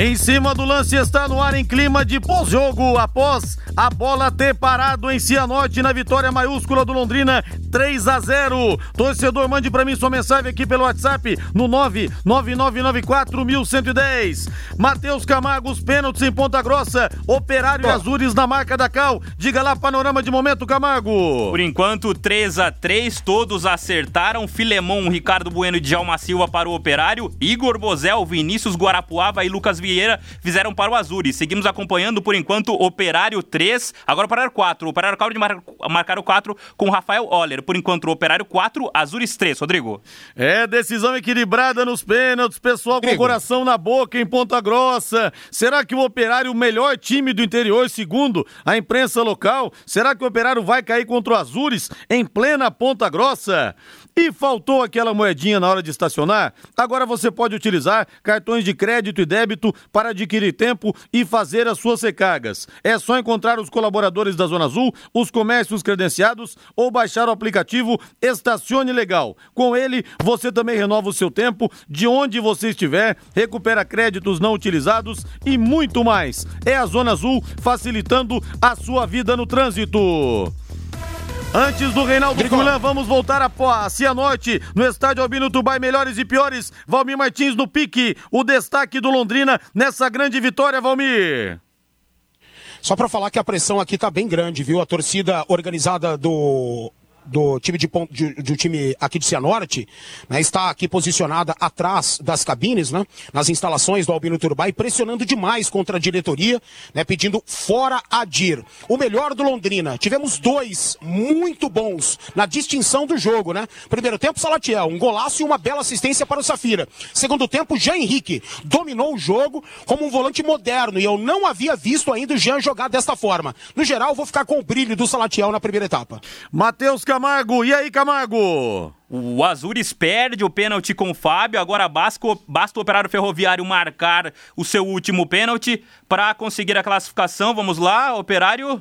Em cima do lance está no ar em clima de pós-jogo, após a bola ter parado em Cianorte na vitória maiúscula do Londrina 3 a 0. Torcedor, mande para mim sua mensagem aqui pelo WhatsApp no 99994110. Matheus Camargo, os pênaltis em Ponta Grossa, Operário e Azures na marca da Cal. Diga lá, panorama de momento, Camargo. Por enquanto, 3 a 3 todos acertaram. Filemon, Ricardo Bueno e Djalma Silva para o Operário, Igor Bozel, Vinícius Guarapuava e Lucas Vieira fizeram para o Azures. Seguimos acompanhando por enquanto Operário 3, agora Operário 4. O Operário acaba de mar marcar o 4 com Rafael Oller. Por enquanto, o Operário 4, Azures 3. Rodrigo. É, decisão equilibrada nos pênaltis, pessoal com o coração na boca em Ponta Grossa. Será que o Operário, o melhor time do interior, segundo a imprensa local, será que o Operário vai cair contra o Azures em plena Ponta Grossa? E faltou aquela moedinha na hora de estacionar? Agora você pode utilizar cartões de crédito e débito para adquirir tempo e fazer as suas recargas. É só encontrar os colaboradores da Zona Azul, os comércios credenciados ou baixar o aplicativo Estacione Legal. Com ele, você também renova o seu tempo de onde você estiver, recupera créditos não utilizados e muito mais. É a Zona Azul facilitando a sua vida no trânsito. Antes do Reinaldo Fulan, vamos voltar a, a Cianorte, no estádio Albino Tubai, melhores e piores. Valmir Martins no pique, o destaque do Londrina nessa grande vitória, Valmir. Só para falar que a pressão aqui tá bem grande, viu? A torcida organizada do do time de, de, do time aqui de Cianorte, né, está aqui posicionada atrás das cabines, né, nas instalações do Albino Turbay, pressionando demais contra a diretoria, né, pedindo fora Adir. O melhor do Londrina. Tivemos dois muito bons na distinção do jogo, né? Primeiro tempo, Salatiel, um golaço e uma bela assistência para o Safira. Segundo tempo, Jean Henrique dominou o jogo como um volante moderno e eu não havia visto ainda o Jean jogar desta forma. No geral, vou ficar com o brilho do Salatiel na primeira etapa. Matheus Camargo, e aí, Camargo? O Azures perde o pênalti com o Fábio, agora basta, basta o Operário Ferroviário marcar o seu último pênalti para conseguir a classificação. Vamos lá, Operário.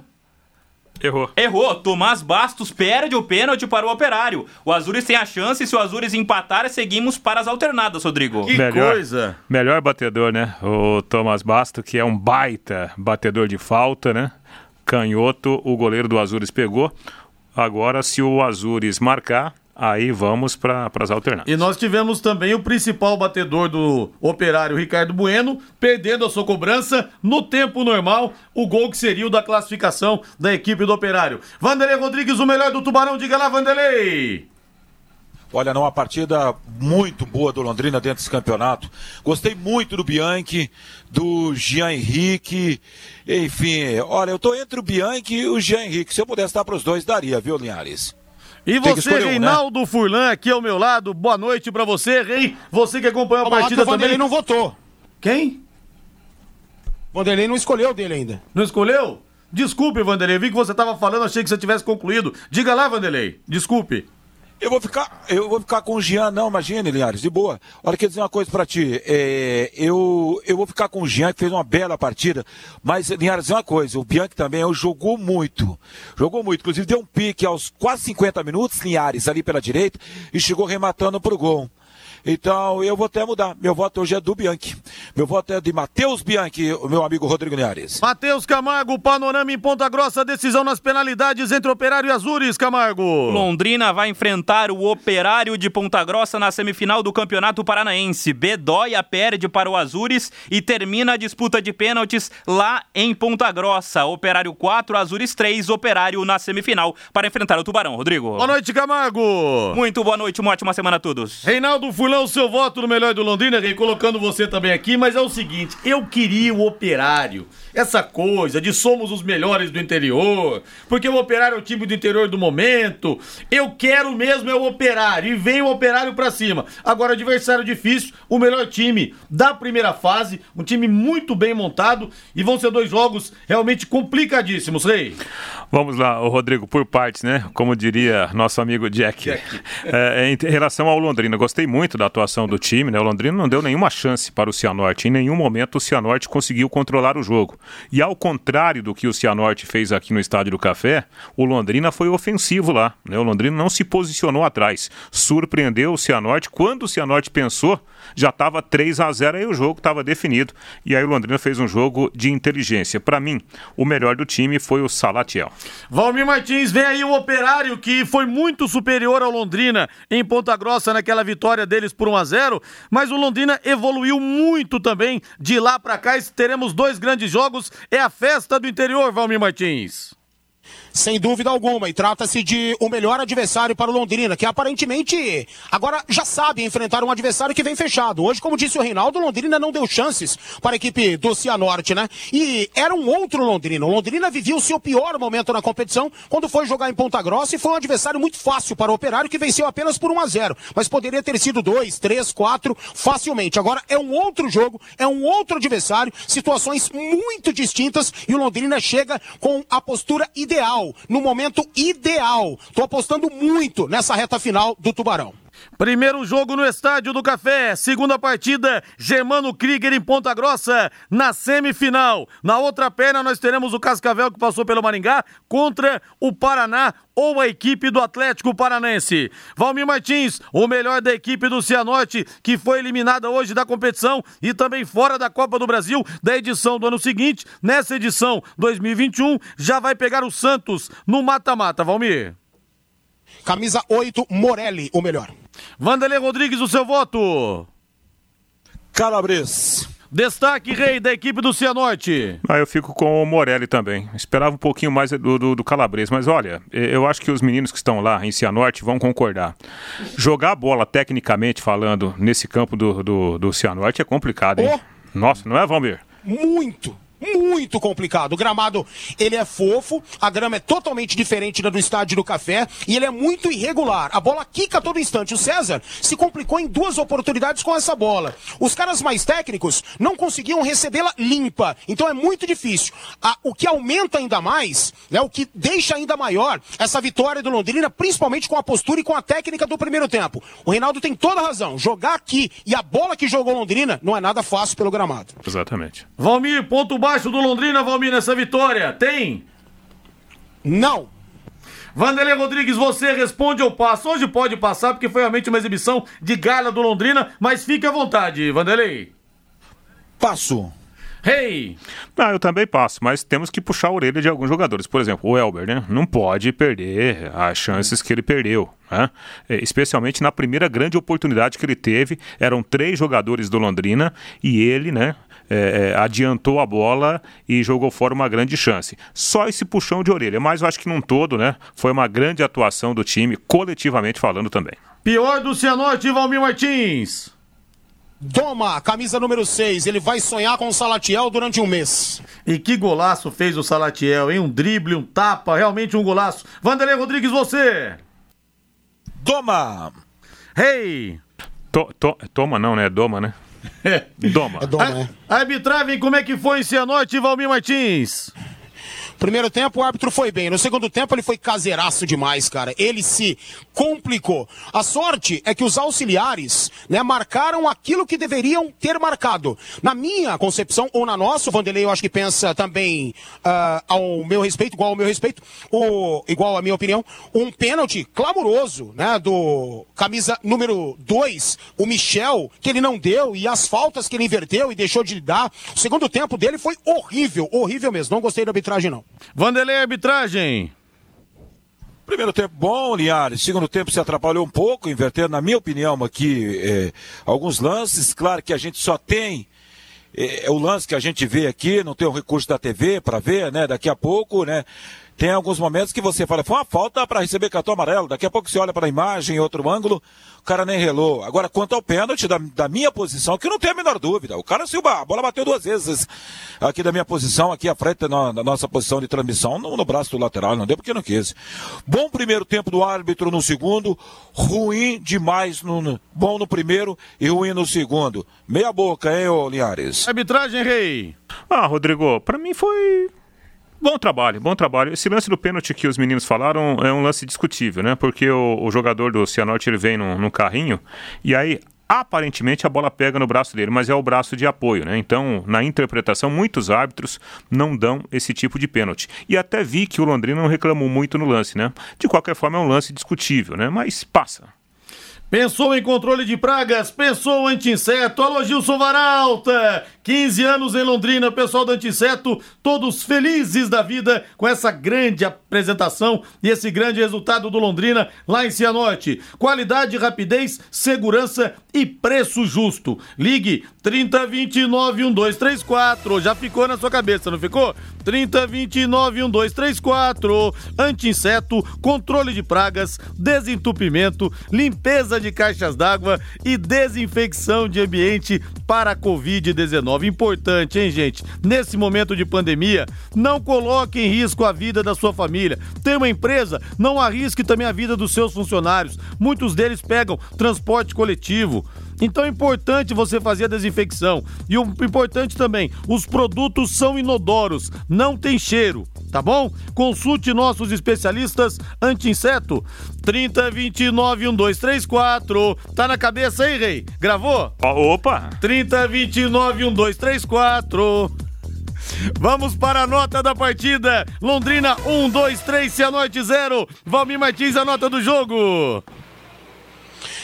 Errou. Errou. Tomás Bastos perde o pênalti para o Operário. O Azures tem a chance, se o Azures empatar, seguimos para as alternadas, Rodrigo. Que melhor, coisa! Melhor batedor, né? O Tomás Bastos, que é um baita batedor de falta, né? Canhoto, o goleiro do Azures pegou. Agora, se o Azures marcar, aí vamos para as alternadas. E nós tivemos também o principal batedor do operário, Ricardo Bueno, perdendo a sua cobrança no tempo normal, o gol que seria o da classificação da equipe do operário. Vanderlei Rodrigues, o melhor do Tubarão, diga lá, Vanderlei! Olha, numa partida muito boa do Londrina dentro desse campeonato. Gostei muito do Bianchi, do Jean Henrique. Enfim, olha, eu tô entre o Bianchi e o Jean Henrique. Se eu pudesse estar para os dois, daria, viu, Linhares? E você, escolher um, né? Reinaldo Furlan, aqui ao meu lado, boa noite pra você, Rei. Você que acompanhou a partida que o Vanderlei também. não votou. Quem? Vanderlei não escolheu dele ainda. Não escolheu? Desculpe, Vanderlei, eu vi que você tava falando, achei que você tivesse concluído. Diga lá, Vanderlei, desculpe. Eu vou ficar, eu vou ficar com o Jean, não, imagine, Linhares, de boa. Olha, quer dizer uma coisa pra ti. É, eu, eu vou ficar com o Jean, que fez uma bela partida. Mas, Linhares, uma coisa, o Bianchi também eu, jogou muito. Jogou muito. Inclusive, deu um pique aos quase 50 minutos, Linhares, ali pela direita, e chegou rematando pro gol. Então, eu vou até mudar. Meu voto hoje é do Bianchi. Meu voto é de Matheus Bianchi, o meu amigo Rodrigo Linhares. Matheus Camargo, panorama em Ponta Grossa, decisão nas penalidades entre Operário e Azures, Camargo. Londrina vai enfrentar o Operário de Ponta Grossa na semifinal do Campeonato Paranaense. Bedóia perde para o Azures e termina a disputa de pênaltis lá em Ponta Grossa. Operário 4, Azures 3, Operário na semifinal para enfrentar o Tubarão. Rodrigo. Boa noite, Camargo. Muito boa noite, uma ótima semana a todos. Reinaldo Fulão, o seu voto no melhor do Londrina, colocando você também aqui, mas é o seguinte, eu queria o operário. Essa coisa de somos os melhores do interior, porque o operário é o time do interior do momento. Eu quero mesmo é o operário e vem o operário pra cima. Agora, adversário difícil, o melhor time da primeira fase, um time muito bem montado e vão ser dois jogos realmente complicadíssimos, Rei. Vamos lá, o Rodrigo, por partes, né? Como diria nosso amigo Jack. É, em relação ao Londrina, gostei muito muito da atuação do time, né? O Londrina não deu nenhuma chance para o Cianorte. Em nenhum momento o Cianorte conseguiu controlar o jogo. E ao contrário do que o Cianorte fez aqui no Estádio do Café, o Londrina foi ofensivo lá. Né? O Londrina não se posicionou atrás. Surpreendeu o Cianorte. Quando o Cianorte pensou, já estava 3 a 0 e o jogo estava definido. E aí o Londrina fez um jogo de inteligência. Para mim, o melhor do time foi o Salatiel. Valmir Martins, vem aí o Operário que foi muito superior ao Londrina em Ponta Grossa naquela vitória deles por 1 a 0, mas o Londrina evoluiu muito também de lá para cá. Teremos dois grandes jogos, é a festa do interior, Valmir Martins. Sem dúvida alguma, e trata-se de o melhor adversário para o Londrina, que aparentemente agora já sabe enfrentar um adversário que vem fechado. Hoje, como disse o Reinaldo, Londrina não deu chances para a equipe do Cianorte, né? E era um outro Londrina. O Londrina vivia o seu pior momento na competição quando foi jogar em Ponta Grossa e foi um adversário muito fácil para o Operário, que venceu apenas por 1 a 0 mas poderia ter sido 2, 3, 4 facilmente. Agora é um outro jogo, é um outro adversário, situações muito distintas e o Londrina chega com a postura ideal no momento ideal. Tô apostando muito nessa reta final do Tubarão. Primeiro jogo no Estádio do Café. Segunda partida, Germano Krieger em Ponta Grossa, na semifinal. Na outra perna, nós teremos o Cascavel que passou pelo Maringá contra o Paraná ou a equipe do Atlético Paranense. Valmir Martins, o melhor da equipe do Cianorte, que foi eliminada hoje da competição e também fora da Copa do Brasil da edição do ano seguinte. Nessa edição 2021, já vai pegar o Santos no mata-mata, Valmir. Camisa 8, Morelli, o melhor. Vanderlei Rodrigues, o seu voto. Calabres. Destaque, rei, da equipe do Cianorte. Ah, eu fico com o Morelli também. Esperava um pouquinho mais do, do, do Calabres, mas olha, eu acho que os meninos que estão lá em Cianorte vão concordar. Jogar a bola, tecnicamente falando, nesse campo do, do, do Cianorte é complicado, hein? Oh. Nossa, não é, Valmir? Muito, muito complicado. O gramado, ele é fofo, a grama é totalmente diferente da do estádio do Café e ele é muito irregular. A bola quica a todo instante. O César se complicou em duas oportunidades com essa bola. Os caras mais técnicos não conseguiam recebê-la limpa. Então é muito difícil. A, o que aumenta ainda mais, né, o que deixa ainda maior essa vitória do Londrina, principalmente com a postura e com a técnica do primeiro tempo. O Reinaldo tem toda a razão. Jogar aqui e a bola que jogou Londrina não é nada fácil pelo gramado. Exatamente. Valmir, ponto baixo do Londrina, Valmir, nessa vitória? Tem? Não. Vanderlei Rodrigues, você responde ou passa? Hoje pode passar, porque foi realmente uma exibição de gala do Londrina, mas fique à vontade, Vanderlei. Passo. Hey! Não, eu também passo, mas temos que puxar a orelha de alguns jogadores. Por exemplo, o Elber, né? Não pode perder as chances que ele perdeu. Né? Especialmente na primeira grande oportunidade que ele teve. Eram três jogadores do Londrina e ele, né? É, é, adiantou a bola e jogou fora uma grande chance. Só esse puxão de orelha, mas eu acho que num todo, né, foi uma grande atuação do time, coletivamente falando também. Pior do Cianorte, Valmir Martins. Doma, camisa número 6. Ele vai sonhar com o Salatiel durante um mês. E que golaço fez o Salatiel, hein? Um drible, um tapa, realmente um golaço. Vanderlei Rodrigues, você. Doma. Hey. To, to, toma não, né? Doma, né? Doma. É doma, né? Arbitragem, como é que foi em Cianorte, Valmir Martins? Primeiro tempo o árbitro foi bem. No segundo tempo ele foi caseiraço demais, cara. Ele se complicou. A sorte é que os auxiliares, né, marcaram aquilo que deveriam ter marcado. Na minha concepção, ou na nossa, o Vanderlei eu acho que pensa também uh, ao meu respeito, igual ao meu respeito, o, igual à minha opinião, um pênalti clamoroso, né, do camisa número 2, o Michel, que ele não deu, e as faltas que ele inverteu e deixou de dar. O segundo tempo dele foi horrível, horrível mesmo. Não gostei da arbitragem, não. Vanderlei, arbitragem. Primeiro tempo bom, Linhares. Segundo tempo se atrapalhou um pouco, invertendo, na minha opinião, aqui é, alguns lances. Claro que a gente só tem é, é, o lance que a gente vê aqui, não tem o recurso da TV para ver, né? Daqui a pouco, né? Tem alguns momentos que você fala, foi uma falta para receber cartão amarelo. Daqui a pouco você olha para a imagem em outro ângulo, o cara nem relou. Agora, quanto ao pênalti, da, da minha posição, que não tem a menor dúvida. O cara, se a bola bateu duas vezes aqui da minha posição, aqui à frente, na, na nossa posição de transmissão, no, no, braço do lateral, não deu porque não quis. Bom primeiro tempo do árbitro no segundo, ruim demais no, no bom no primeiro e ruim no segundo. Meia boca, hein, ô Linhares? Arbitragem, Rei. Ah, Rodrigo, para mim foi Bom trabalho, bom trabalho. Esse lance do pênalti que os meninos falaram é um lance discutível, né? Porque o, o jogador do Cianorte ele vem num carrinho e aí aparentemente a bola pega no braço dele, mas é o braço de apoio, né? Então, na interpretação, muitos árbitros não dão esse tipo de pênalti. E até vi que o Londrina não reclamou muito no lance, né? De qualquer forma, é um lance discutível, né? Mas passa. Pensou em controle de pragas? Pensou anti-inseto? Alô, Gilson Varalta! 15 anos em Londrina, pessoal do Antisseto, todos felizes da vida com essa grande apresentação e esse grande resultado do Londrina lá em Cianorte. Qualidade, rapidez, segurança e preço justo. Ligue 3029 1234. Já ficou na sua cabeça, não ficou? 3029 1234. Anti-inseto, controle de pragas, desentupimento, limpeza de caixas d'água e desinfecção de ambiente para a Covid-19 importante, hein, gente? Nesse momento de pandemia, não coloque em risco a vida da sua família. Tem uma empresa, não arrisque também a vida dos seus funcionários. Muitos deles pegam transporte coletivo. Então é importante você fazer a desinfecção. E o importante também, os produtos são inodoros, não tem cheiro, tá bom? Consulte nossos especialistas anti-inseto. 3029 1234. Tá na cabeça aí, Rei? Gravou? Opa! 3029 1234. Vamos para a nota da partida. Londrina 1, 2, 3, Cianorte 0. Valmir Martins, a nota do jogo.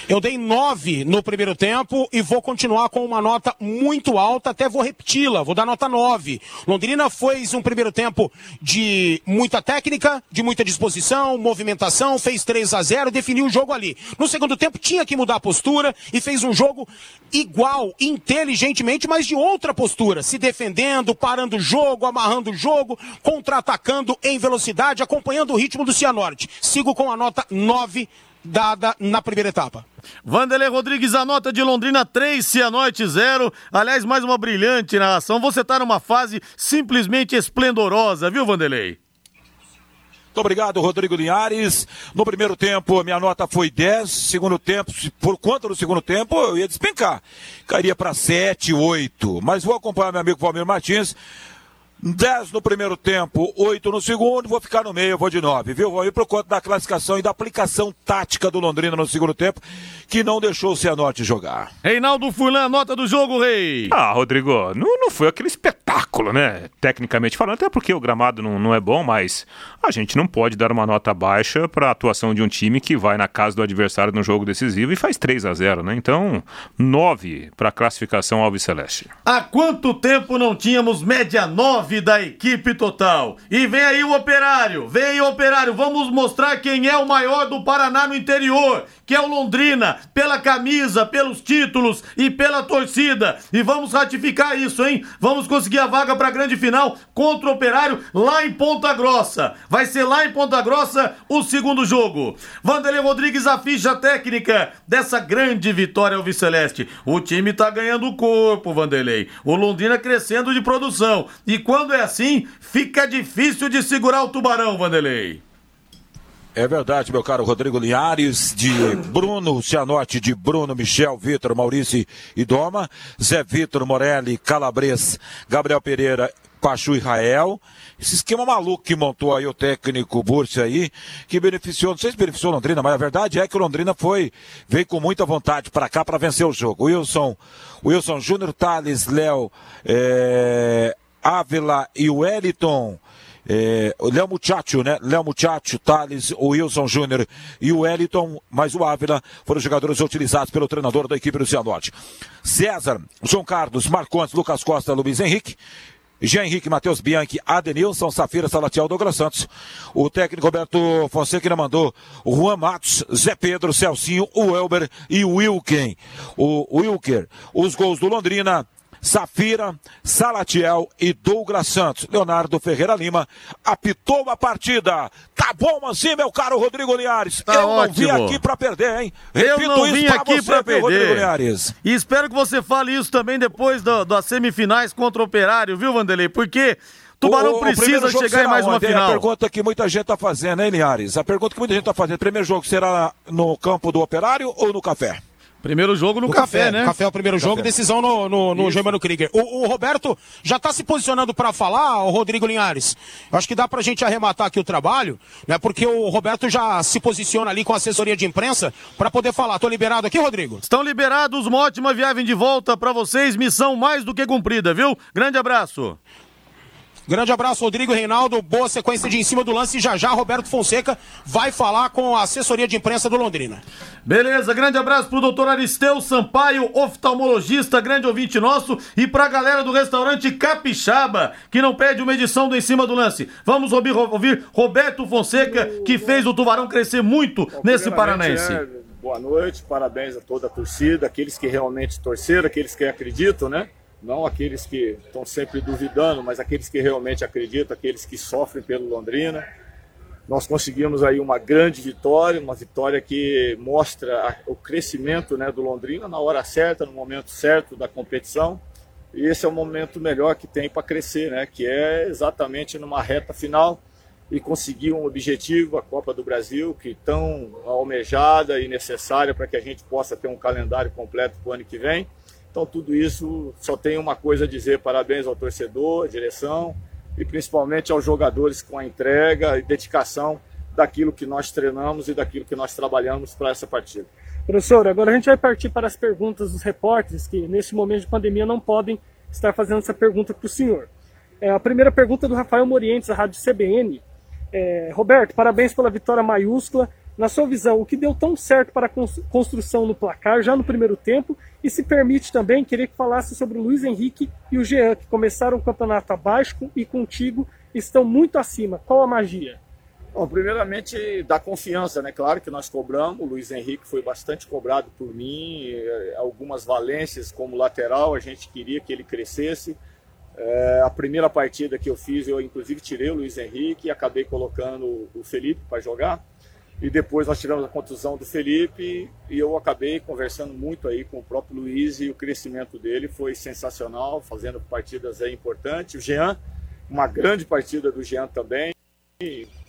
Eu dei nove no primeiro tempo e vou continuar com uma nota muito alta, até vou repeti-la, vou dar nota nove. Londrina fez um primeiro tempo de muita técnica, de muita disposição, movimentação, fez 3 a 0 definiu o jogo ali. No segundo tempo tinha que mudar a postura e fez um jogo igual, inteligentemente, mas de outra postura, se defendendo, parando o jogo, amarrando o jogo, contra-atacando em velocidade, acompanhando o ritmo do Cianorte. Sigo com a nota nove dada na primeira etapa. Vanderlei Rodrigues, a nota de Londrina 3, Cianorte 0. Aliás, mais uma brilhante narração. Você tá numa fase simplesmente esplendorosa, viu, Vanderlei? Muito obrigado, Rodrigo Linhares. No primeiro tempo, minha nota foi 10. Segundo tempo, por conta do segundo tempo, eu ia despencar. Cairia para 7, 8. Mas vou acompanhar meu amigo Palmeiras Martins. 10 no primeiro tempo, 8 no segundo, vou ficar no meio, vou de 9, viu? Vou ir pro conta da classificação e da aplicação tática do Londrina no segundo tempo, que não deixou o Cianorte jogar. Reinaldo Furlan, nota do jogo, Rei. Ah, Rodrigo, não, não foi aquele espetáculo, né? Tecnicamente falando, até porque o gramado não, não é bom, mas a gente não pode dar uma nota baixa para a atuação de um time que vai na casa do adversário no jogo decisivo e faz 3 a 0 né? Então, 9 para a classificação Alves Celeste. Há quanto tempo não tínhamos média 9 da equipe total? E vem aí o operário, vem aí o operário, vamos mostrar quem é o maior do Paraná no interior, que é o Londrina, pela camisa, pelos títulos e pela torcida. E vamos ratificar isso, hein? Vamos conseguir a vaga para a grande final contra o operário lá em Ponta Grossa. Vai ser lá em Ponta Grossa o segundo jogo. Vanderlei Rodrigues, a ficha técnica dessa grande vitória ao Celeste. O time tá ganhando corpo, Vanderlei. O Londrina crescendo de produção. E quando é assim, fica difícil de segurar o tubarão, Vanderlei. É verdade, meu caro Rodrigo Linhares, de Bruno Cianorte, de Bruno, Michel, Vitor, Maurício e Doma, Zé Vitor, Morelli, Calabres, Gabriel Pereira, Pachu Israel. Esse esquema maluco que montou aí o técnico Bursi aí, que beneficiou, não sei se beneficiou Londrina, mas a verdade é que o Londrina foi, veio com muita vontade para cá para vencer o jogo. Wilson, Wilson Júnior, Thales, Léo, é, Ávila e Wellington. É, o Léo Muchacho, né? Léo Muchacho, Thales, o Wilson Júnior e o Wellington, mas o Ávila foram jogadores utilizados pelo treinador da equipe do Cianorte. César, João Carlos, Marcontes, Lucas Costa, Luiz Henrique. Jean Henrique, Matheus Bianchi, Adenilson, Safira, Salatiel, Douglas Santos. O técnico Roberto Fonseca ainda mandou Juan Matos, Zé Pedro, Celcinho, o Elber e o Wilken. O Wilker. Os gols do Londrina. Safira, Salatiel e Douglas Santos. Leonardo Ferreira Lima apitou a partida. Tá bom assim, meu caro Rodrigo Linhares. Tá Eu não ótimo. vim aqui pra perder, hein? Eu Repito não isso vim pra aqui você, pra meu Rodrigo perder. Linhares. E espero que você fale isso também depois do- das semifinais contra o Operário, viu, Vanderlei? Porque Tubarão O- o precisa jogo chegar em mais uma? É final. a pergunta que muita gente está fazendo, hein, Linhares? A pergunta que muita gente está fazendo. Primeiro jogo será no campo do Operário ou no Café? Primeiro jogo no, no café, café, né? Café é o primeiro café. jogo, decisão no, no, no Germano Krieger. O, o, Roberto já está se posicionando para falar, o Rodrigo Linhares. Acho que dá para a gente arrematar aqui o trabalho, né? Porque o Roberto já se posiciona ali com a assessoria de imprensa para poder falar. Tô liberado aqui, Rodrigo? Estão liberados, uma ótima viagem de volta para vocês, missão mais do que cumprida, viu? Grande abraço. Grande abraço, Rodrigo Reinaldo. Boa sequência de em cima do lance. Já já, Roberto Fonseca vai falar com a assessoria de imprensa do Londrina. Beleza, grande abraço pro doutor Aristeu Sampaio, oftalmologista, grande ouvinte nosso, e pra galera do restaurante Capixaba, que não pede uma edição do Em Cima do Lance. Vamos ouvir, ouvir Roberto Fonseca, que fez o Tubarão crescer muito Bom, nesse Paranaense. É, boa noite, parabéns a toda a torcida, aqueles que realmente torceram, aqueles que acreditam, né? Não aqueles que estão sempre duvidando, mas aqueles que realmente acreditam, aqueles que sofrem pelo Londrina. Nós conseguimos aí uma grande vitória, uma vitória que mostra o crescimento né, do Londrina na hora certa, no momento certo da competição. E esse é o momento melhor que tem para crescer, né, que é exatamente numa reta final e conseguir um objetivo, a Copa do Brasil, que tão almejada e necessária para que a gente possa ter um calendário completo para o ano que vem. Então, tudo isso só tem uma coisa a dizer: parabéns ao torcedor, à direção e principalmente aos jogadores com a entrega e dedicação daquilo que nós treinamos e daquilo que nós trabalhamos para essa partida. Professor, agora a gente vai partir para as perguntas dos repórteres que, nesse momento de pandemia, não podem estar fazendo essa pergunta para o senhor. É, a primeira pergunta é do Rafael Morientes, da Rádio CBN. É, Roberto, parabéns pela vitória maiúscula na sua visão, o que deu tão certo para a construção no placar já no primeiro tempo? E se permite também, queria que falasse sobre o Luiz Henrique e o Jean, que começaram o campeonato abaixo e contigo estão muito acima. Qual a magia? Bom, primeiramente, da confiança, né? Claro que nós cobramos, o Luiz Henrique foi bastante cobrado por mim, eh, algumas valências como lateral, a gente queria que ele crescesse. É, a primeira partida que eu fiz, eu inclusive tirei o Luiz Henrique e acabei colocando o Felipe para jogar. E depois nós tivemos a contusão do Felipe e eu acabei conversando muito aí com o próprio Luiz e o crescimento dele foi sensacional, fazendo partidas aí importantes. O Jean, uma grande partida do Jean também.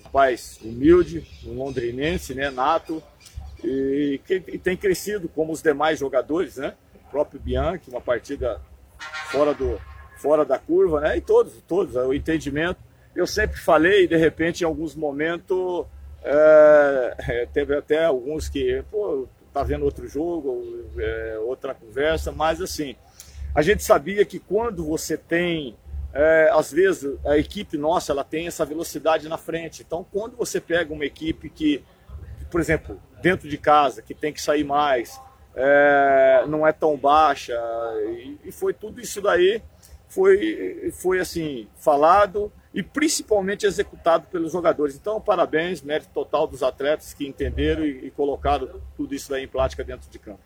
Rapaz humilde, um londrinense, né, nato, e e tem crescido como os demais jogadores, né? O próprio Bianchi, uma partida fora do fora da curva, né? E todos, todos, o entendimento. Eu sempre falei, de repente, em alguns momentos é, é, teve até alguns que, pô, tá vendo outro jogo, é, outra conversa, mas assim, a gente sabia que quando você tem, é, às vezes a equipe nossa, ela tem essa velocidade na frente. Então, quando você pega uma equipe que, por exemplo, dentro de casa, que tem que sair mais, é, não é tão baixa, e, e foi tudo isso daí, foi, foi assim, falado, e principalmente executado pelos jogadores. Então, parabéns, mérito total dos atletas que entenderam e, e colocaram tudo isso aí em prática dentro de campo.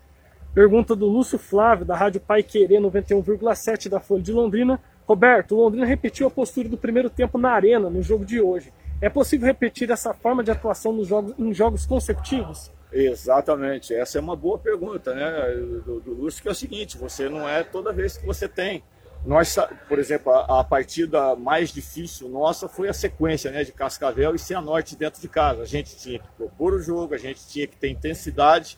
Pergunta do Lúcio Flávio, da Rádio Pai Querer 91,7 da Folha de Londrina. Roberto, o Londrina repetiu a postura do primeiro tempo na arena no jogo de hoje. É possível repetir essa forma de atuação nos jogos, em jogos consecutivos? Exatamente, essa é uma boa pergunta, né, do, do Lúcio, que é o seguinte, você não é toda vez que você tem nós, por exemplo, a, a, partida mais difícil nossa foi a sequência né, de Cascavel e Cianorte dentro de casa. A gente tinha que propor o jogo, a gente tinha que ter intensidade.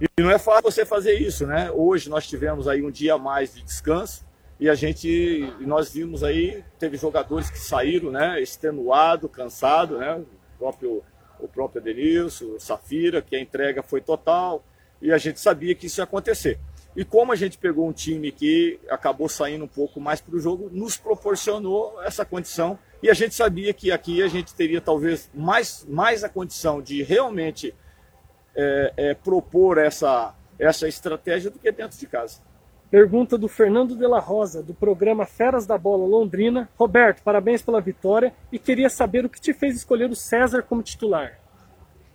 E não é fácil você fazer isso, né? Hoje nós tivemos aí um dia a mais de descanso e a gente, nós vimos aí, teve jogadores que saíram, né? Extenuado, cansado, né? O próprio, o próprio Denilson, o Safira, que a entrega foi total e a gente sabia que isso ia acontecer. E como a gente pegou um time que acabou saindo um pouco mais para o jogo, nos proporcionou essa condição. E a gente sabia que aqui a gente teria talvez mais, mais a condição de realmente é, é, propor essa, essa estratégia do que dentro de casa. Pergunta do Fernando de la Rosa, do programa Feras da Bola Londrina. Roberto, parabéns pela vitória e queria saber o que te fez escolher o César como titular.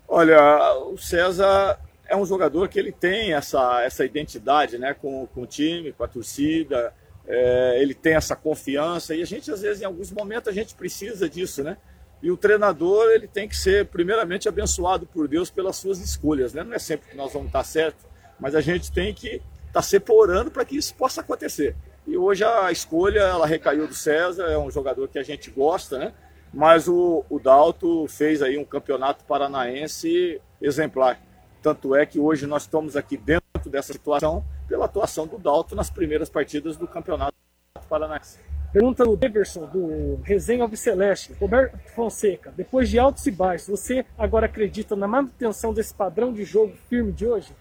Olha, o César é um jogador que ele tem essa, essa identidade né, com, com o time, com a torcida, é, ele tem essa confiança e a gente às vezes em alguns momentos a gente precisa disso, né? E o treinador ele tem que ser primeiramente abençoado por Deus pelas suas escolhas, né? Não é sempre que nós vamos estar certo, mas a gente tem que estar sempre orando para que isso possa acontecer. E hoje a escolha ela recaiu do César, é um jogador que a gente gosta, né? Mas o, o Dalto fez aí um campeonato paranaense exemplar. Tanto é que hoje nós estamos aqui dentro dessa situação pela atuação do Dalton nas primeiras partidas do Campeonato Paranaense. Pergunta do Deverson, do Resenha Alviceleste. Roberto Fonseca, depois de altos e baixos, você agora acredita na manutenção desse padrão de jogo firme de hoje?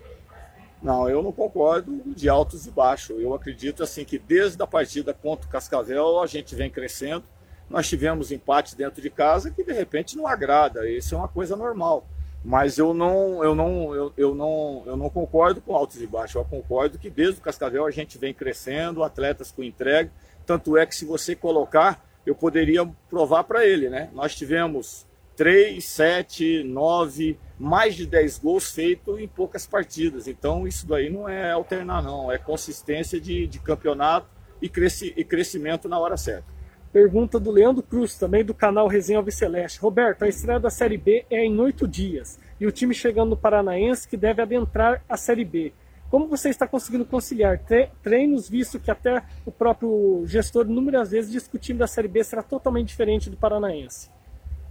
Não, eu não concordo de altos e baixos. Eu acredito assim que desde a partida contra o Cascavel a gente vem crescendo. Nós tivemos empates dentro de casa que de repente não agrada. Isso é uma coisa normal. Mas eu não, eu não, eu, eu não, eu não concordo com altos e baixos. Eu concordo que desde o Cascavel a gente vem crescendo, atletas com entrega. Tanto é que se você colocar, eu poderia provar para ele, né? Nós tivemos 3, 7, 9, mais de 10 gols feitos em poucas partidas. Então isso daí não é alternar, não. É consistência de, de campeonato e, cresci, e crescimento na hora certa. Pergunta do Leandro Cruz, também do canal Resenha Alviceleste. Roberto, a estreia da Série B é em oito dias e o time chegando no Paranaense que deve adentrar a Série B. Como você está conseguindo conciliar treinos, visto que até o próprio gestor inúmeras vezes disse que o time da Série B será totalmente diferente do Paranaense?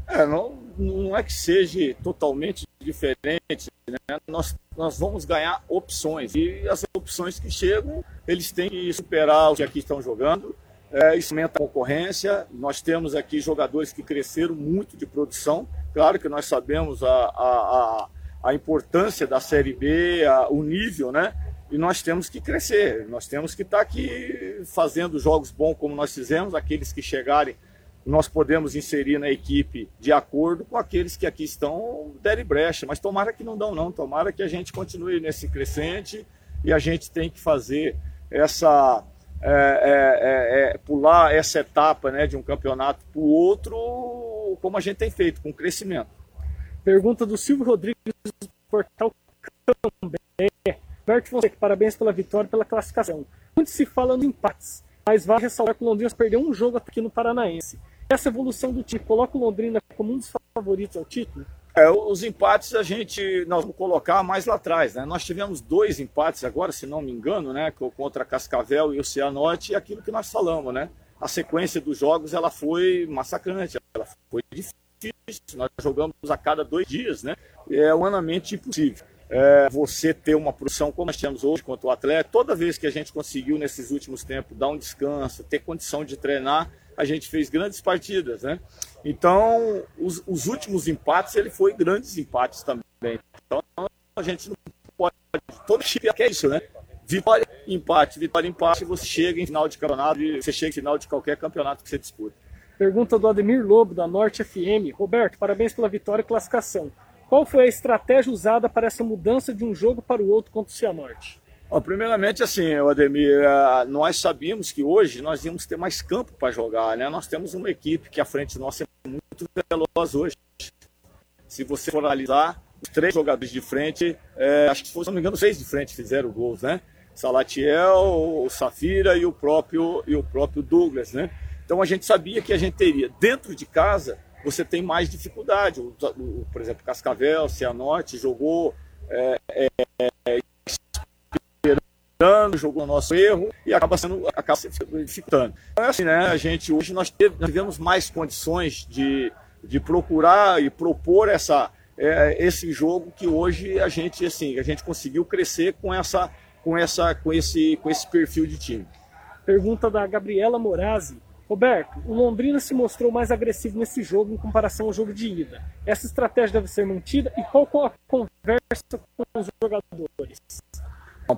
É, não, não é que seja totalmente diferente, né? nós, nós vamos ganhar opções e as opções que chegam, eles têm que superar os que aqui estão jogando, é, isso aumenta a concorrência, nós temos aqui jogadores que cresceram muito de produção, claro que nós sabemos a, a, a a importância da Série B, a, o nível, né? E nós temos que crescer, nós temos que estar tá aqui fazendo jogos bons como nós fizemos, aqueles que chegarem nós podemos inserir na equipe de acordo com aqueles que aqui estão derem brecha, mas tomara que não dão não, tomara que a gente continue nesse crescente e a gente tem que fazer essa é, é, é, é pular essa etapa né, de um campeonato para o outro como a gente tem feito, com crescimento. Pergunta do Silvio Rodrigues do Portal Cambé. Bert Fonseca, parabéns pela vitória pela classificação. Muito se fala nos empates, mas vale ressaltar que o Londrina perdeu um jogo aqui no Paranaense. Essa evolução do time coloca o Londrina como um dos favoritos ao título? É, os empates a gente nós vamos colocar mais lá atrás, né? Nós tivemos dois empates agora, se não me engano, né, contra Cascavel e o Cianorte, e aquilo que nós falamos, né? A sequência dos jogos ela foi massacrante, ela foi difícil nós jogamos a cada dois dias, né? É humanamente impossível. É, você ter uma produção como nós temos hoje quanto o atleta, toda vez que a gente conseguiu nesses últimos tempos dar um descanso, ter condição de treinar, a gente fez grandes partidas, né? Então, os, os últimos empates, ele foi grandes empates também. Então, a gente não pode, todo time quer isso, né? Vitória, empate, vitória, empate, você chega em final de campeonato, você chega em final de qualquer campeonato que você disputa. Pergunta do Ademir Lobo, da Norte FM. Roberto, parabéns pela vitória e classificação. Qual foi a estratégia usada para essa mudança de um jogo para o outro contra o Cianorte? Bom, primeiramente, assim, Ademir, eh, nós sabíamos que hoje nós íamos ter mais campo para jogar, né? Nós temos uma equipe que a frente nossa é muito veloz hoje. Se você for analisar, os três jogadores de frente, é, acho que, se não me engano, seis de frente fizeram gols, né? Salatiel, o Safira e o próprio, e o próprio Douglas, né? Então a gente sabia que a gente teria. Dentro de casa, você tem mais dificuldade. O, o, por exemplo, Cascavel, Cianorte, jogou é, é, esperando, jogou o nosso erro e acaba sendo acaba dificultando. Então é assim, né? A gente hoje nós, teve, nós tivemos mais condições de, de procurar e propor essa, é, esse jogo que hoje a gente assim a gente conseguiu crescer com essa com essa com esse com esse perfil de time. Pergunta da Gabriela Morazi. Roberto, o Londrina se mostrou mais agressivo nesse jogo em comparação ao jogo de ida. Essa estratégia deve ser mantida e qual a conversa com os jogadores?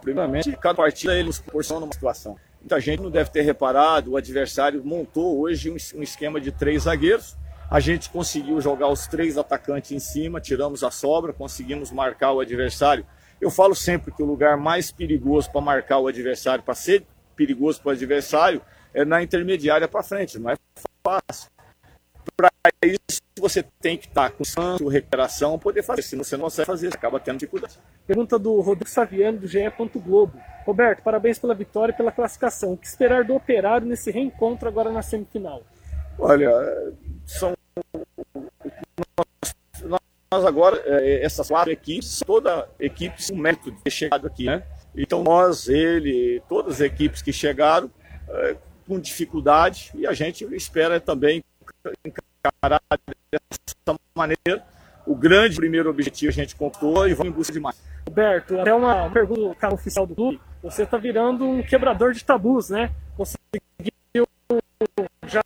Primeiramente, cada partida ele nos proporciona uma situação. Muita gente não deve ter reparado, o adversário montou hoje um esquema de três zagueiros. A gente conseguiu jogar os três atacantes em cima, tiramos a sobra, conseguimos marcar o adversário. Eu falo sempre que o lugar mais perigoso para marcar o adversário, para ser perigoso para o adversário, é na intermediária para frente, não é fácil. Isso, você tem que estar com santo, recuperação, poder fazer. Se você não consegue fazer, você acaba tendo dificuldade. Pergunta do Rodrigo Saviano, do GE. Globo. Roberto, parabéns pela vitória e pela classificação. O que esperar do Operário nesse reencontro agora na semifinal? Olha, são. Nós agora, é, essas quatro equipes, toda equipe com mérito de ter chegado aqui, né? Então nós, ele, todas as equipes que chegaram, é, com dificuldade e a gente espera também encarar dessa maneira o grande primeiro objetivo a gente contou e vamos em busca de mais. Roberto, até uma pergunta do carro oficial do clube. Você está virando um quebrador de tabus, né? Conseguiu já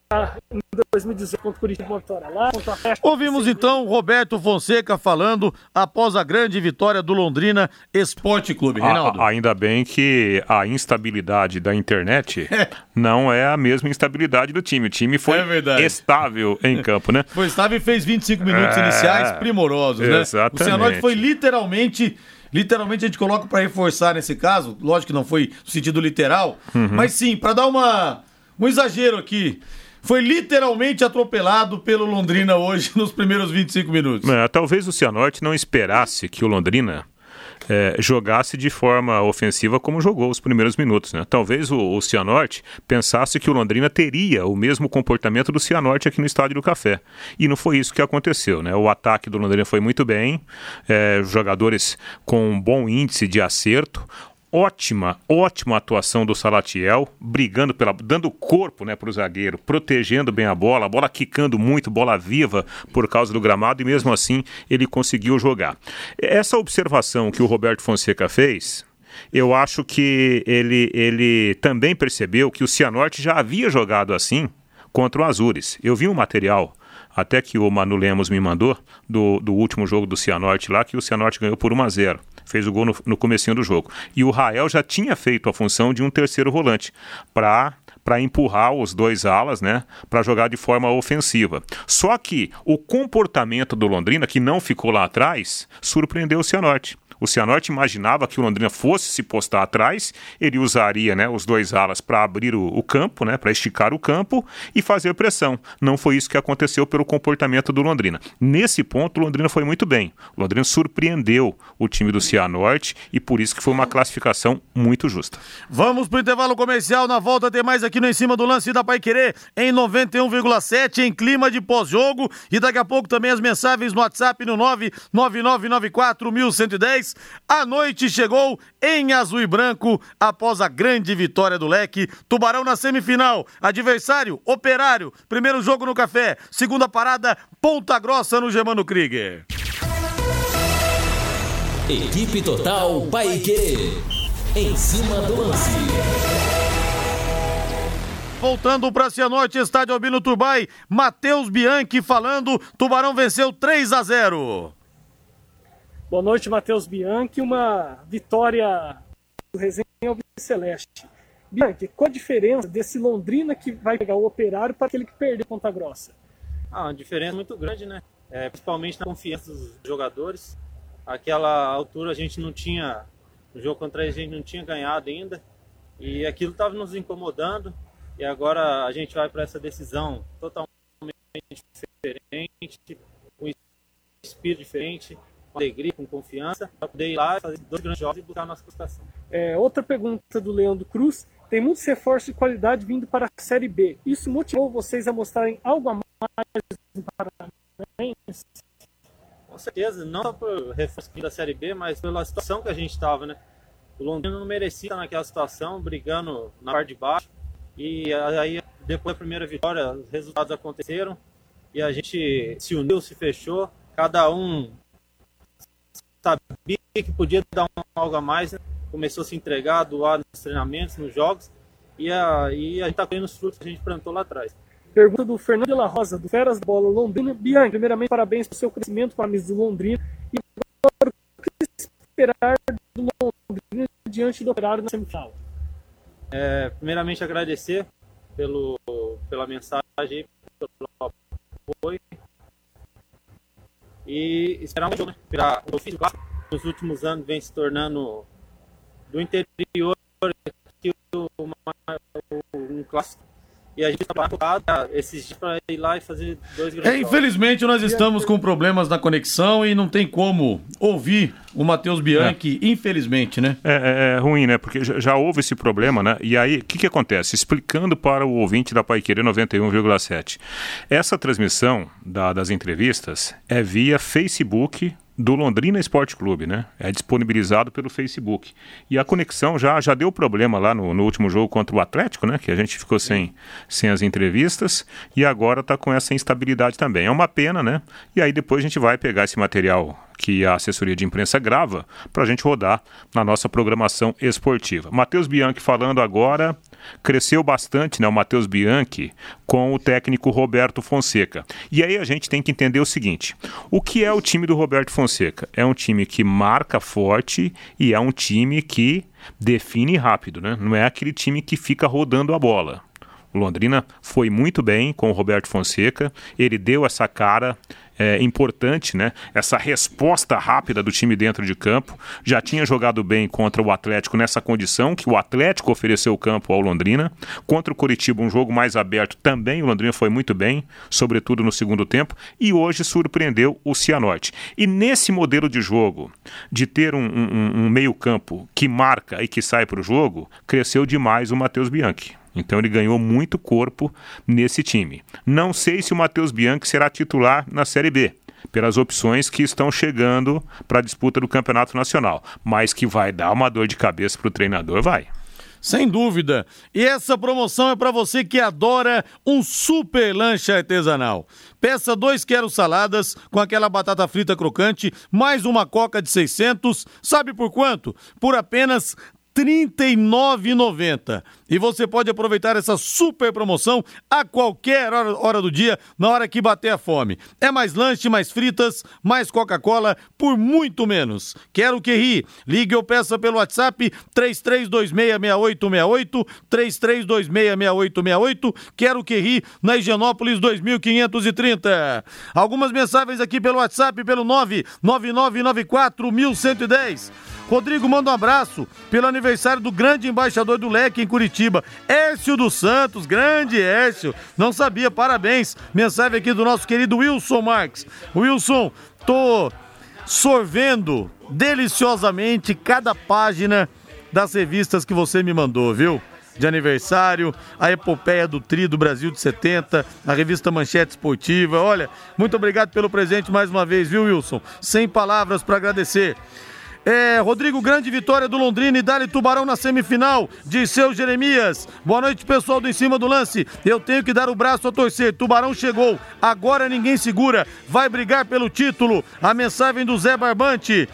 em 2018 contra o Curitiba vitória lá, contra a Festa. Ouvimos então Roberto Fonseca falando após a grande vitória do Londrina Esporte Clube. Reinaldo. A, ainda bem que a instabilidade da internet não é a mesma instabilidade do time. O time foi É estável em campo, né? Foi estável e fez 25 minutos É, iniciais primorosos, né? exatamente. O Cianorte foi literalmente. Literalmente a gente coloca pra reforçar nesse caso, lógico que não foi no sentido literal, Uhum. mas sim, pra dar uma um exagero aqui. Foi literalmente atropelado pelo Londrina hoje nos primeiros 25 minutos. É, talvez o Cianorte não esperasse que o Londrina é, jogasse de forma ofensiva como jogou os primeiros minutos. Né? Talvez o, o Cianorte pensasse que o Londrina teria o mesmo comportamento do Cianorte aqui no Estádio do Café. E não foi isso que aconteceu. Né? O ataque do Londrina foi muito bem, é, jogadores com um bom índice de acerto. Ótima, ótima atuação do Salatiel, brigando pela. dando corpo né, para o zagueiro, protegendo bem a bola, a bola quicando muito, bola viva por causa do gramado, e mesmo assim ele conseguiu jogar. Essa observação que o Roberto Fonseca fez, eu acho que ele, ele também percebeu que o Cianorte já havia jogado assim contra o Azures. Eu vi um material até que o Manu Lemos me mandou, do, do último jogo do Cianorte lá, que o Cianorte ganhou por 1 a 0 Fez o gol no, no comecinho do jogo. E o Rael já tinha feito a função de um terceiro volante para para empurrar os dois alas, né, para jogar de forma ofensiva. Só que o comportamento do Londrina, que não ficou lá atrás, surpreendeu o Cianorte. O Cianorte imaginava que o Londrina fosse se postar atrás, ele usaria né, os dois alas para abrir o, o campo, né, para esticar o campo e fazer pressão. Não foi isso que aconteceu pelo comportamento do Londrina. Nesse ponto, o Londrina foi muito bem. O Londrina surpreendeu o time do Cianorte e por isso que foi uma classificação muito justa. Vamos pro intervalo comercial. Na volta tem mais aqui no Em Cima do Lance da Pai Querer em 91,7 em clima de pós-jogo. E daqui a pouco também as mensagens no WhatsApp no 999941110. A noite chegou em azul e branco após a grande vitória do Leque. Tubarão na semifinal. Adversário, Operário. Primeiro jogo no Café. Segunda parada, Ponta Grossa no Germano Krieger. Equipe Total Paiquerê. Em cima do lance. Voltando para Cianorte, estádio Albino Turbai, Matheus Bianchi falando, Tubarão venceu 3 a 0. Boa noite, Matheus Bianchi. Uma vitória do Resenha Celeste. Bianchi, qual a diferença desse Londrina que vai pegar o Operário para aquele que perdeu Ponta Grossa? Ah, uma diferença muito grande, né? É, principalmente na confiança dos jogadores. Aquela altura a gente não tinha, no jogo contra eles a gente não tinha ganhado ainda. E aquilo estava nos incomodando. E agora a gente vai para essa decisão totalmente diferente, com um espírito diferente, alegria, com confiança, para poder ir lá, fazer dois grandes jogos e buscar a nossa classificação. É, outra pergunta do Leandro Cruz. Tem muitos reforços de qualidade vindo para a Série B. Isso motivou vocês a mostrarem algo a mais no Paranaense? Com certeza, não só por reforço da Série B, mas pela situação que a gente estava, né? O Londrina não merecia estar naquela situação, brigando na parte de baixo. E aí, depois da primeira vitória, os resultados aconteceram e a gente se uniu, se fechou. Cada um que podia dar um, algo a mais, né? começou a se entregar, doar nos treinamentos, nos jogos. E a, e a gente está colhendo os frutos que a gente plantou lá atrás. Pergunta do Fernando de la Rosa, do Feras da Bola Londrina. Bianchi, primeiramente, parabéns pelo seu crescimento com a do Londrina. E agora, o que esperar do Londrina diante do Operário na semifinal? É, primeiramente, agradecer pelo, pela mensagem, pelo apoio. E esperar um jogo, né? Esperar o ofício clássico. Nos últimos anos vem se tornando do interior o, um clássico. E a gente está focado esses dias para ir lá e fazer dois grandes É, infelizmente nós estamos com problemas na conexão e não tem como ouvir o Matheus Bianchi, infelizmente, né? É, é, é ruim, né? Porque já, já houve esse problema, né? E aí, o que, que acontece? Explicando para o ouvinte da Paiqueira 91,7. Essa transmissão da- das entrevistas é via Facebook do Londrina Esporte Clube, né? É disponibilizado pelo Facebook. E a conexão já, já deu problema lá no, no último jogo contra o Atlético, né? Que a gente ficou sem, sem as entrevistas e agora está com essa instabilidade também. É uma pena, né? E aí depois a gente vai pegar esse material que a assessoria de imprensa grava para a gente rodar na nossa programação esportiva. Matheus Bianchi falando agora, cresceu bastante, né, o Matheus Bianchi com o técnico Roberto Fonseca. E aí a gente tem que entender o seguinte: o que é o time do Roberto Fonseca? É um time que marca forte e é um time que define rápido, né? Não é aquele time que fica rodando a bola. Londrina foi muito bem com o Roberto Fonseca, ele deu essa cara, é, importante, né? Essa resposta rápida do time dentro de campo. Já tinha jogado bem contra o Atlético nessa condição, que o Atlético ofereceu o campo ao Londrina. Contra o Curitiba, um jogo mais aberto também. O Londrina foi muito bem, sobretudo no segundo tempo. E hoje surpreendeu o Cianorte. E nesse modelo de jogo, de ter um, um, um meio-campo que marca e que sai para o jogo, cresceu demais o Matheus Bianchi. Então ele ganhou muito corpo nesse time. Não sei se o Matheus Bianchi será titular na Série B, pelas opções que estão chegando para a disputa do Campeonato Nacional, mas que vai dar uma dor de cabeça para o treinador, vai. Sem dúvida. E essa promoção é para você que adora um super lanche artesanal. Peça dois quero saladas com aquela batata frita crocante, mais uma coca de 600. Sabe por quanto? Por apenas 39,90. E você pode aproveitar essa super promoção a qualquer hora, hora, do dia, na hora que bater a fome. É mais lanche, mais fritas, mais Coca-Cola por muito menos. Quero que ri. Ligue ou peça pelo WhatsApp 33266868, 33266868. Quero que ri na Higienópolis 2530. Algumas mensagens aqui pelo WhatsApp pelo 99994 1110. Rodrigo manda um abraço pelo aniversário do grande embaixador do Leque em Curitiba, Écio dos Santos, grande Écio. Não sabia, parabéns. Mensagem aqui do nosso querido Wilson Marques. Wilson, tô sorvendo deliciosamente cada página das revistas que você me mandou, viu? de aniversário, a epopeia do Tri do Brasil de 70, a revista Manchete Esportiva. Olha, muito obrigado pelo presente mais uma vez, viu, Wilson? Sem palavras para agradecer. É, Rodrigo, grande vitória do Londrina e Dali Tubarão na semifinal, de seu Jeremias. Boa noite, pessoal do Em Cima do Lance. Eu tenho que dar o braço a torcer. Tubarão chegou, agora ninguém segura. Vai brigar pelo título. A mensagem do Zé Barbante.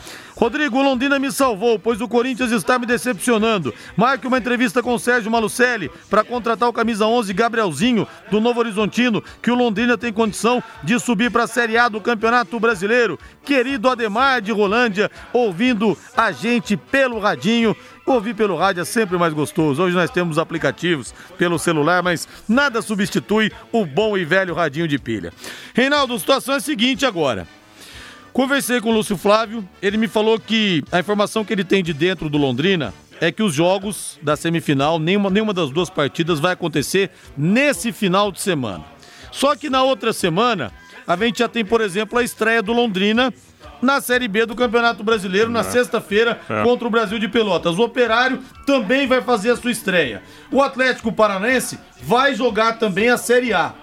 Rodrigo Londrina me salvou, pois o Corinthians está me decepcionando. Marque uma entrevista com o Sérgio Malucelli para contratar o camisa 11 Gabrielzinho do Novo Horizontino, que o Londrina tem condição de subir para a Série A do Campeonato Brasileiro. Querido Ademar de Rolândia, ouvindo a gente pelo radinho. Ouvir pelo rádio é sempre mais gostoso. Hoje nós temos aplicativos pelo celular, mas nada substitui o bom e velho radinho de pilha. Reinaldo, a situação é a seguinte agora. Conversei com o Lúcio Flávio, ele me falou que a informação que ele tem de dentro do Londrina é que os jogos da semifinal, nenhuma, nenhuma das duas partidas vai acontecer nesse final de semana. Só que na outra semana, a gente já tem, por exemplo, a estreia do Londrina na Série B do Campeonato Brasileiro na é. sexta-feira é. contra o Brasil de Pelotas. O Operário também vai fazer a sua estreia. O Atlético Paranense vai jogar também a Série A.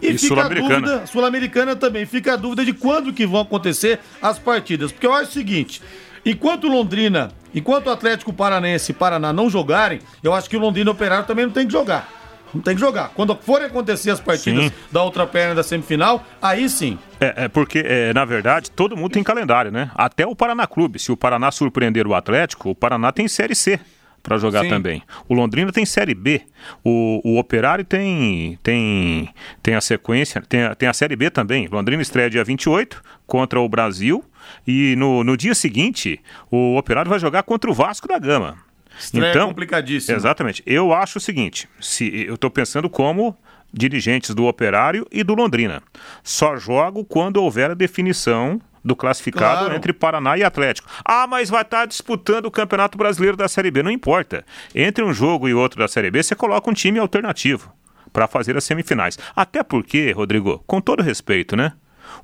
E, e fica a dúvida, Sul-Americana também, fica a dúvida de quando que vão acontecer as partidas. Porque eu acho o seguinte, enquanto Londrina, enquanto o Atlético Paranense e Paraná não jogarem, eu acho que o Londrina Operário também não tem que jogar. Não tem que jogar. Quando forem acontecer as partidas sim. da outra perna da semifinal, aí sim. É, é porque, é, na verdade, todo mundo tem calendário, né? Até o Paraná Clube. Se o Paraná surpreender o Atlético, o Paraná tem Série C para jogar Sim. também. O Londrina tem Série B. O, o Operário tem, tem, tem a sequência, tem a, tem a Série B também. Londrina estreia dia 28 contra o Brasil. E no, no dia seguinte, o Operário vai jogar contra o Vasco da Gama. Estreia então, complicadíssimo. Exatamente. Eu acho o seguinte: se eu estou pensando como dirigentes do Operário e do Londrina. Só jogo quando houver a definição do classificado claro. entre Paraná e Atlético. Ah, mas vai estar disputando o Campeonato Brasileiro da Série B. Não importa. Entre um jogo e outro da Série B, você coloca um time alternativo para fazer as semifinais. Até porque, Rodrigo, com todo respeito, né?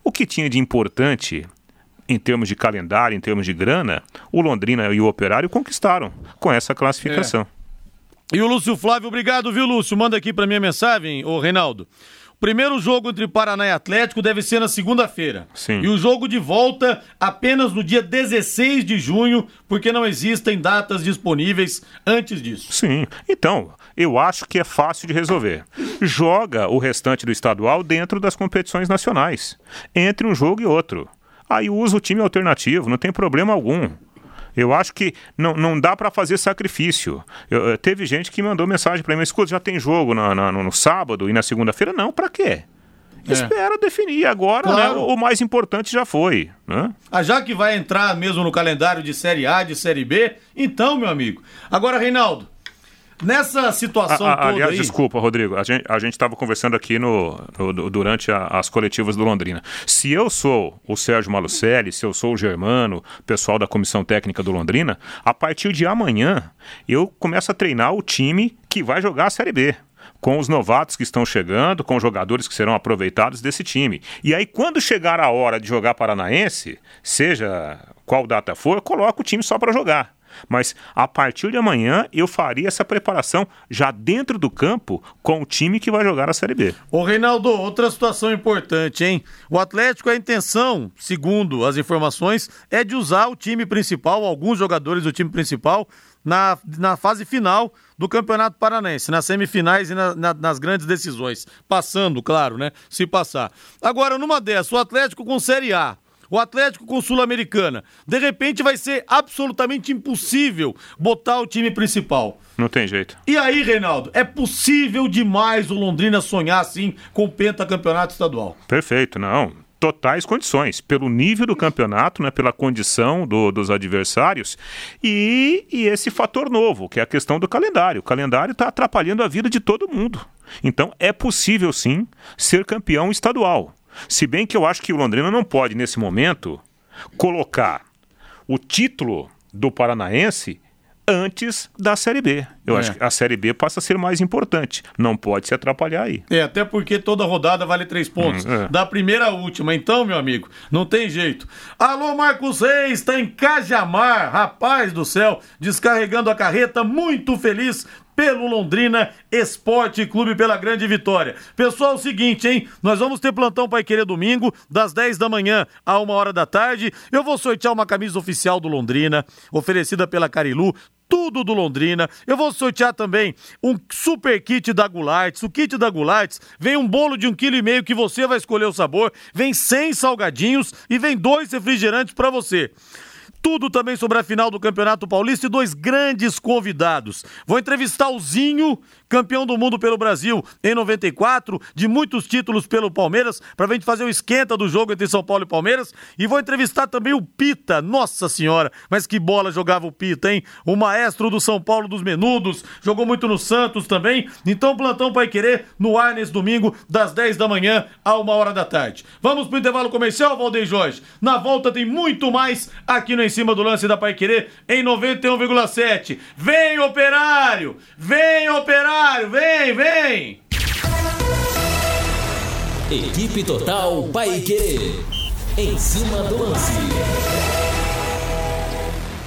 O que tinha de importante em termos de calendário, em termos de grana, o Londrina e o Operário conquistaram com essa classificação. É. E o Lúcio Flávio, obrigado, viu, Lúcio? Manda aqui para minha mensagem, ô Reinaldo. Primeiro jogo entre Paraná e Atlético deve ser na segunda-feira. Sim. E o jogo de volta apenas no dia 16 de junho, porque não existem datas disponíveis antes disso. Sim. Então, eu acho que é fácil de resolver. Joga o restante do estadual dentro das competições nacionais, entre um jogo e outro. Aí usa o time alternativo, não tem problema algum. Eu acho que não, não dá para fazer sacrifício. Eu, eu, teve gente que mandou mensagem para mim: escuta, já tem jogo na, na, no, no, sábado e na segunda-feira? Não, para quê? É. Espera definir. Agora, claro. né, o, o, mais importante já foi. Né? Ah, já que vai entrar mesmo no calendário de Série A, de Série B, então, meu amigo. Agora, Reinaldo, Nessa situação a, a, toda aliás, aí... desculpa, Rodrigo. A gente a estava conversando aqui no, no durante a, as coletivas do Londrina. Se eu sou o Sérgio Malucelli, se eu sou o Germano, pessoal da comissão técnica do Londrina, a partir de amanhã eu começo a treinar o time que vai jogar a Série B com os novatos que estão chegando, com os jogadores que serão aproveitados desse time. E aí, quando chegar a hora de jogar Paranaense, seja qual data for, coloca o time só para jogar. Mas a partir de amanhã eu faria essa preparação já dentro do campo com o time que vai jogar a Série B. Ô Reinaldo, outra situação importante, hein? O Atlético, a intenção, segundo as informações, é de usar o time principal, alguns jogadores do time principal, na, na fase final do Campeonato Paranaense, nas semifinais e na, na, nas grandes decisões. Passando, claro, né? Se passar. Agora, numa dessas, o Atlético com Série A o Atlético com Sul-Americana. De repente vai ser absolutamente impossível botar o time principal. Não tem jeito. E aí, Reinaldo, é possível demais o Londrina sonhar assim com o pentacampeonato estadual? Perfeito, não totais condições, pelo nível do campeonato, né, pela condição do, dos adversários e, e, esse fator novo, que é a questão do calendário. O calendário está atrapalhando a vida de todo mundo. Então é possível sim ser campeão estadual. Se bem que eu acho que o Londrina não pode, nesse momento, colocar o título do Paranaense antes da Série B. Eu é. acho que a Série B passa a ser mais importante. Não pode se atrapalhar aí. É, até porque toda rodada vale três pontos. Hum, é. Da primeira à última. Então, meu amigo, não tem jeito. Alô, Marcos Reis, está em Cajamar. Rapaz do céu, descarregando a carreta, muito feliz pelo Londrina Esporte Clube pela grande vitória. Pessoal, é o seguinte, hein? Nós vamos ter plantão Pai Querer domingo, das 10 da manhã a 1 hora da tarde. Eu vou sortear uma camisa oficial do Londrina, oferecida pela Carilu tudo do Londrina. Eu vou sortear também um super kit da Gulates. O kit da Gulates vem um bolo de um quilo e meio que você vai escolher o sabor, vem 100 salgadinhos e vem dois refrigerantes para você tudo também sobre a final do Campeonato Paulista e dois grandes convidados. Vou entrevistar o Zinho, campeão do mundo pelo Brasil em 94, de muitos títulos pelo Palmeiras, para a gente fazer o esquenta do jogo entre São Paulo e Palmeiras. E vou entrevistar também o Pita, nossa senhora, mas que bola jogava o Pita, hein? O maestro do São Paulo dos Menudos, jogou muito no Santos também. Então, plantão Pai Querer no ar nesse domingo, das 10 da manhã a uma hora da tarde. Vamos pro intervalo comercial, Valdeir Jorge. Na volta tem muito mais aqui no Em Cima do Lance da Pai Querer em 91,7. Vem, operário! Vem, operário! Vem, vem! Equipe Total Paique. Em cima do lance.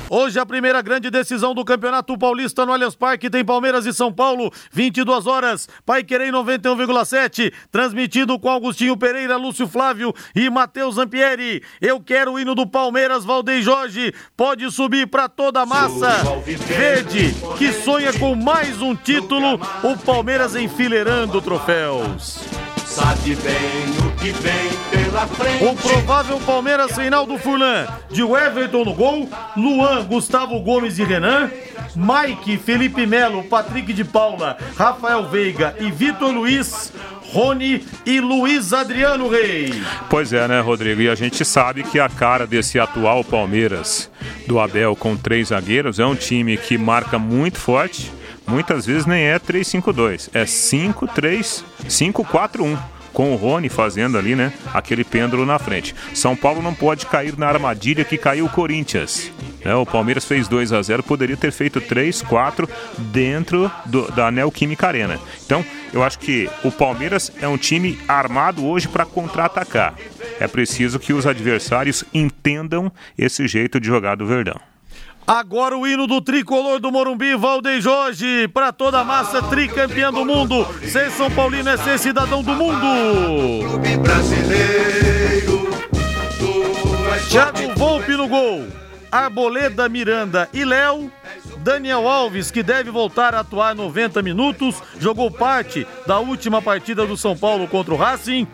Hoje a primeira grande decisão do Campeonato Paulista no Allianz Parque tem Palmeiras e São Paulo, 22 horas, Pai Querer 91,7, transmitido com Augustinho Pereira, Lúcio Flávio e Matheus Zampieri. Eu quero o hino do Palmeiras, Valdem Jorge, pode subir para toda a massa. Verde, que sonha com mais um título, o Palmeiras enfileirando troféus. Sabe bem o que vem. O provável Palmeiras Reinaldo Furlan, de Everton no gol, Luan, Gustavo Gomes e Renan, Mike, Felipe Melo, Patrick de Paula, Rafael Veiga e Vitor Luiz. Rony e Luiz Adriano Rei. Pois é, né, Rodrigo? E a gente sabe que a cara desse atual Palmeiras do Abel com três zagueiros é um time que marca muito forte, muitas vezes nem é 3-5-2, é 5-3, 5-4-1 com o Rony fazendo ali, né, aquele pêndulo na frente. São Paulo não pode cair na armadilha que caiu o Corinthians. É, o Palmeiras fez 2 a 0 poderia ter feito 3, 4 dentro do, da Neoquímica Arena. Então, eu acho que o Palmeiras é um time armado hoje para contra-atacar. É preciso que os adversários entendam esse jeito de jogar do Verdão. Agora o hino do tricolor do Morumbi, Valdeir Jorge, para toda a massa, tricampeão do mundo. Ser São Paulino é ser cidadão do mundo. Thiago Volpe no gol. Arboleda Miranda e Léo. Daniel Alves, que deve voltar a atuar 90 minutos, jogou parte da última partida do São Paulo contra o Racing.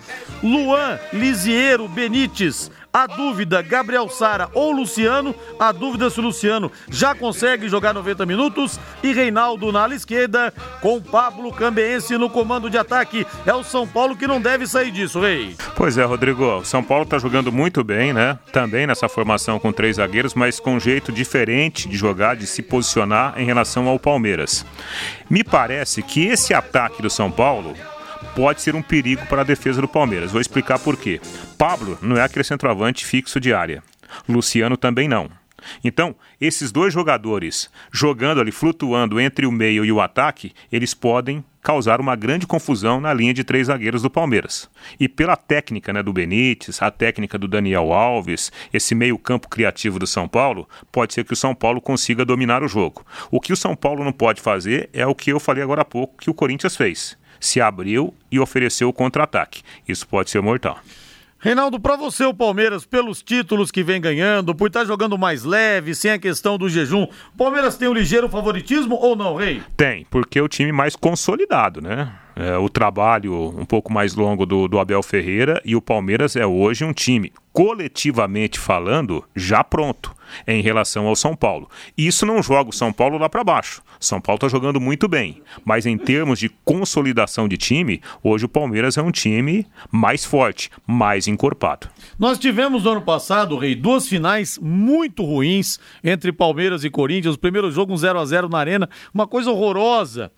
Luan Lisiero Benites, a dúvida, Gabriel Sara ou Luciano. A dúvida se o Luciano já consegue jogar 90 minutos. E Reinaldo na ala esquerda, com Pablo Cambeense no comando de ataque. É o São Paulo que não deve sair disso, Rei. Pois é, Rodrigo. O São Paulo está jogando muito bem, né? Também nessa formação com três zagueiros, mas com um jeito diferente de jogar, de se posicionar em relação ao Palmeiras. Me parece que esse ataque do São Paulo pode ser um perigo para a defesa do Palmeiras. Vou explicar por quê. Pablo não é aquele centroavante fixo de área. Luciano também não. Então, esses dois jogadores jogando ali, flutuando entre o meio e o ataque, eles podem causar uma grande confusão na linha de três zagueiros do Palmeiras. E pela técnica né, do Benítez, a técnica do Daniel Alves, esse meio-campo criativo do São Paulo, pode ser que o São Paulo consiga dominar o jogo. O que o São Paulo não pode fazer é o que eu falei agora há pouco que o Corinthians fez se abriu e ofereceu o contra-ataque. Isso pode ser mortal. Reinaldo, para você o Palmeiras, pelos títulos que vem ganhando, por estar tá jogando mais leve, sem a questão do jejum, o Palmeiras tem um ligeiro favoritismo ou não, Rei? Tem, porque é o time mais consolidado, né? É, o trabalho um pouco mais longo do, do Abel Ferreira e o Palmeiras é hoje um time, coletivamente falando, já pronto em relação ao São Paulo. Isso não joga o São Paulo lá para baixo. São Paulo está jogando muito bem, mas em termos de consolidação de time, hoje o Palmeiras é um time mais forte, mais encorpado. Nós tivemos no ano passado, Rei, duas finais muito ruins entre Palmeiras e Corinthians. O primeiro jogo um 0 a 0 na Arena, uma coisa horrorosa.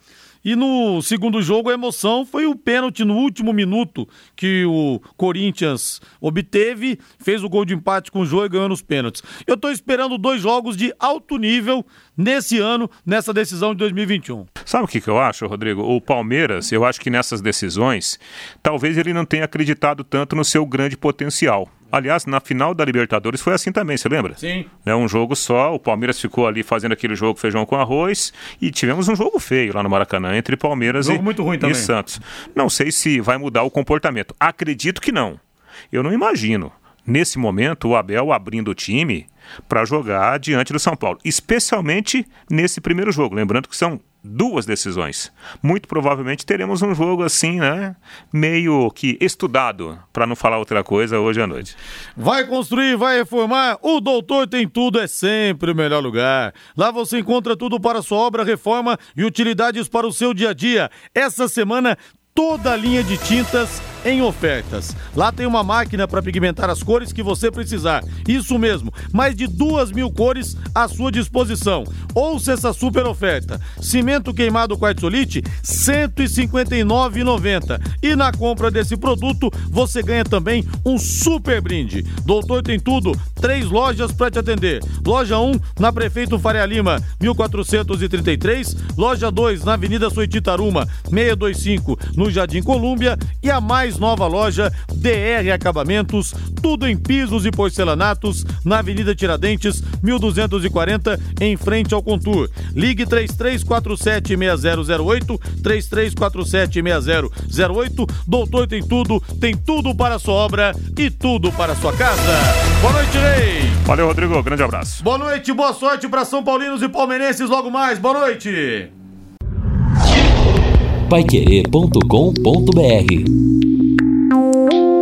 E no segundo jogo, a emoção foi o pênalti no último minuto que o Corinthians obteve, fez o gol de empate com o jogo e ganhou nos pênaltis. Eu estou esperando dois jogos de alto nível nesse ano, nessa decisão de 2021. Sabe o que, que eu acho, Rodrigo? O Palmeiras, eu acho que nessas decisões, talvez ele não tenha acreditado tanto no seu grande potencial. Aliás, na final da Libertadores foi assim também, você lembra? Sim. É um jogo só, o Palmeiras ficou ali fazendo aquele jogo feijão com arroz e tivemos um jogo feio lá no Maracanã entre Palmeiras e, e Santos. Não sei se vai mudar o comportamento. Acredito que não. Eu não imagino. Nesse momento, o Abel abrindo o time para jogar diante do São Paulo, especialmente nesse primeiro jogo. Lembrando que são duas decisões. Muito provavelmente teremos um jogo assim, né? Meio que estudado, para não falar outra coisa, hoje à noite. Vai construir, vai reformar? O Doutor Tem Tudo é sempre o melhor lugar. Lá você encontra tudo para sua obra, reforma e utilidades para o seu dia a dia. Essa semana toda a linha de tintas em ofertas. Lá tem uma máquina para pigmentar as cores que você precisar. Isso mesmo, mais de duas mil cores à sua disposição. Ouça essa super oferta. Cimento queimado quartzolite, R$ 159,90. E na compra desse produto, você ganha também um super brinde. Doutor tem tudo, três lojas para te atender. Loja 1, na Prefeito Faria Lima, 1433. Loja 2, na Avenida Soititaruma, 625, no Jardim Colúmbia e a mais nova loja DR Acabamentos, tudo em pisos e porcelanatos, na Avenida Tiradentes, 1240, em frente ao Contur. Ligue 33476008, 33476008. Doutor tem tudo, tem tudo para a sua obra e tudo para a sua casa. Boa noite, Rei. Valeu, Rodrigo. Grande abraço. Boa noite, boa sorte para São Paulinos e Palmeirenses logo mais. Boa noite paiquerê.com.br Música